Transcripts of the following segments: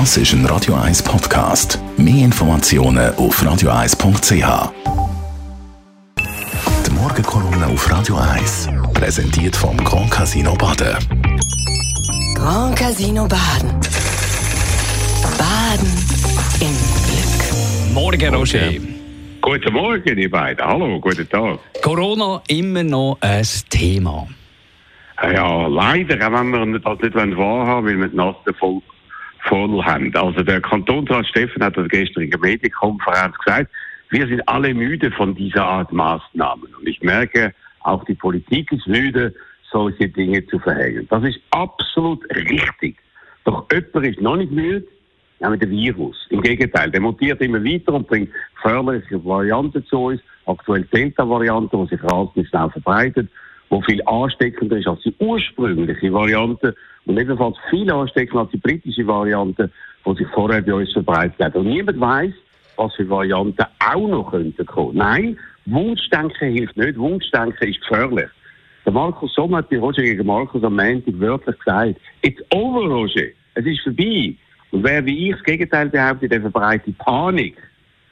Das ist ein Radio 1 Podcast. Mehr Informationen auf radio1.ch. Die Morgenkolumne auf Radio 1 präsentiert vom Grand Casino Baden. Grand Casino Baden. Baden im Glück. Morgen, Roger. Guten Morgen, ihr beiden. Hallo, guten Tag. Corona immer noch ein Thema. Ja, leider, auch wenn wir das nicht wahrhaben wollen, weil wir die Nase voll, voll haben. Also der Kantonsrat Steffen hat das gestern in der Medienkonferenz gesagt, wir sind alle müde von dieser Art Maßnahmen. Und ich merke, auch die Politik ist müde, solche Dinge zu verhängen. Das ist absolut richtig. Doch jemand ist noch nicht müde, nämlich der Virus. Im Gegenteil, der mutiert immer weiter und bringt gefährliche Varianten zu uns. Aktuell Delta-Variante, die sich rasend schnell verbreitet die viel ansteckender ist als die ursprüngliche Variante und ebenfalls viel ansteckender als die britische Variante, die sich vorher bei uns verbreitet hat. Und niemand weiß, was für Varianten auch noch könnten kommen. Nein, Wunschdenken hilft nicht. Wunschdenken ist gefährlich. Der Markus Sommer hat bei Roger gegen Markus am Montag wörtlich gesagt, it's over, Roger. Es ist vorbei. Und wer wie ich das Gegenteil behauptet, der verbreitet Panik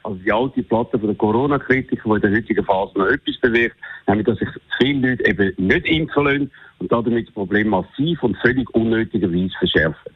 also die alte Platte von der Corona-Kritiker, die in der heutigen Phase noch etwas bewirkt, nämlich dass sich viele Leute eben nicht impfen lassen und damit das Problem massiv und völlig unnötigerweise verschärfen.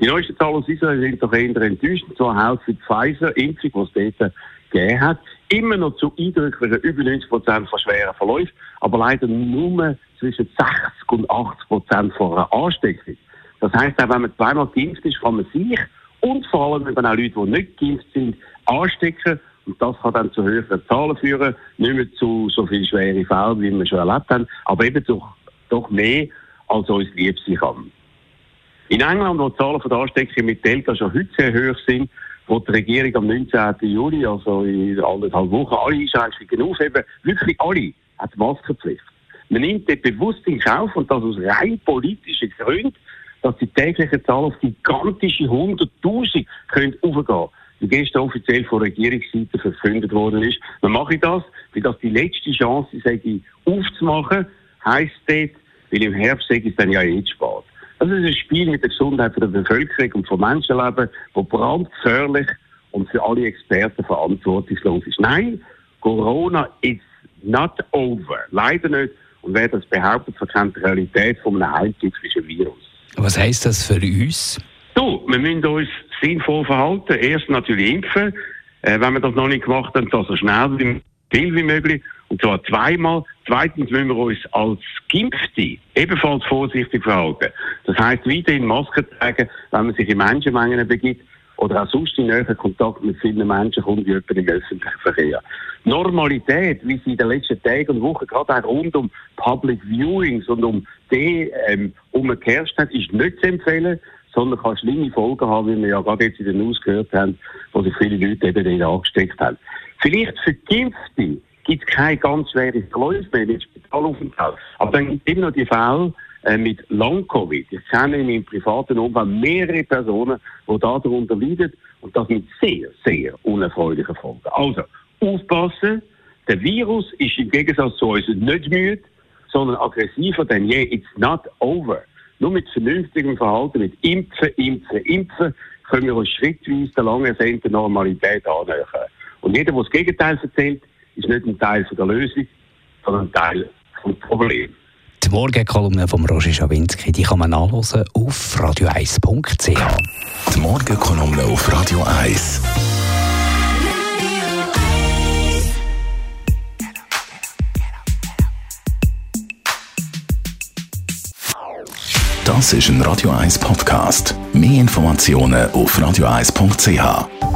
Die neuesten Zahlen aus Israel sind doch eher enttäuschend. Zwar hält für die Pfizer-Impfung, die es dort gegeben hat, immer noch zu eindrücklichen über 90 Prozent von schweren Verläufen, aber leider nur zwischen 60 und 80 Prozent von einer Ansteckung. Das heisst, auch wenn man zweimal geimpft ist, kann man sich und vor allem eben auch Leute, die nicht geimpft sind, anstecken. Und das kann dann zu höheren Zahlen führen, nicht mehr zu so viel schweren Fällen, wie wir schon erlebt haben, aber eben doch, doch mehr, als uns lieb sein kann. In England, wo die Zahlen von der Ansteckung mit Delta schon heute sehr hoch sind, wo die Regierung am 19. Juli, also in anderthalb Wochen, alle Einschränkungen aufheben, wirklich alle, hat die Maskenpflicht. Man nimmt dort bewusst in Kauf, und das aus rein politischen Gründen, dass die tägliche Zahl auf gigantische 100.000 können aufgehen die gestern offiziell von Regierungsseite verkündet worden ist. Mache ich das, weil das die letzte Chance ist, aufzumachen, heisst dort, weil im Herbst ist es dann ja eh zu spät. Das ist ein Spiel mit der Gesundheit der Bevölkerung und vom Menschenleben, das brandgefährlich und für alle Experten verantwortungslos ist. Nein, Corona is not over. Leider nicht. Und wer das behauptet, verkennt die Realität von einem heimtückischen Virus. Was heisst das für uns? Du, wir müssen uns sinnvoll verhalten. Erst natürlich impfen. Äh, wenn wir das noch nicht gemacht haben, dann so schnell wie viel wie möglich. Und zwar zweimal. Zweitens müssen wir uns als Geimpfte ebenfalls vorsichtig verhalten. Das heisst, weiterhin Masken tragen, wenn man sich in Menschenmengen begibt oder auch sonst in näheren Kontakt mit vielen Menschen kommt, wie jemand im öffentlichen Verkehr. Normalität, wie sie in den letzten Tagen und Wochen gerade auch rund um Public Viewings und um die ähm, umgekehrt hat, ist nicht zu empfehlen sondern kann schlimme Folgen haben, wie wir ja gerade jetzt in den News gehört haben, wo sich viele Leute eben dort angesteckt haben. Vielleicht für Geimpfte gibt es keine ganz schwere Verläufe mehr mit Spitalaufenthalt. Aber dann gibt es immer noch die Fälle äh, mit Long-Covid. Ich kenne in meinem privaten Umfeld mehrere Personen, die darunter leiden und das mit sehr, sehr unerfreulichen Folgen. Also, aufpassen. Der Virus ist im Gegensatz zu uns nicht müde, sondern aggressiver denn je. It's not over. Nur mit vernünftigem Verhalten, mit Impfen, Impfen, Impfen, können wir uns schrittweise der lang ersehnten Normalität annähern. Und jeder, der das Gegenteil erzählt, ist nicht ein Teil der Lösung, sondern ein Teil des Problems. Die Morgenkolumne von Roger Schawinski, die kann man nachlesen auf radio1.ch. Die Morgenkolumne auf Radio 1. Das ist ein Radio 1 Podcast. Mehr Informationen auf radio1.ch.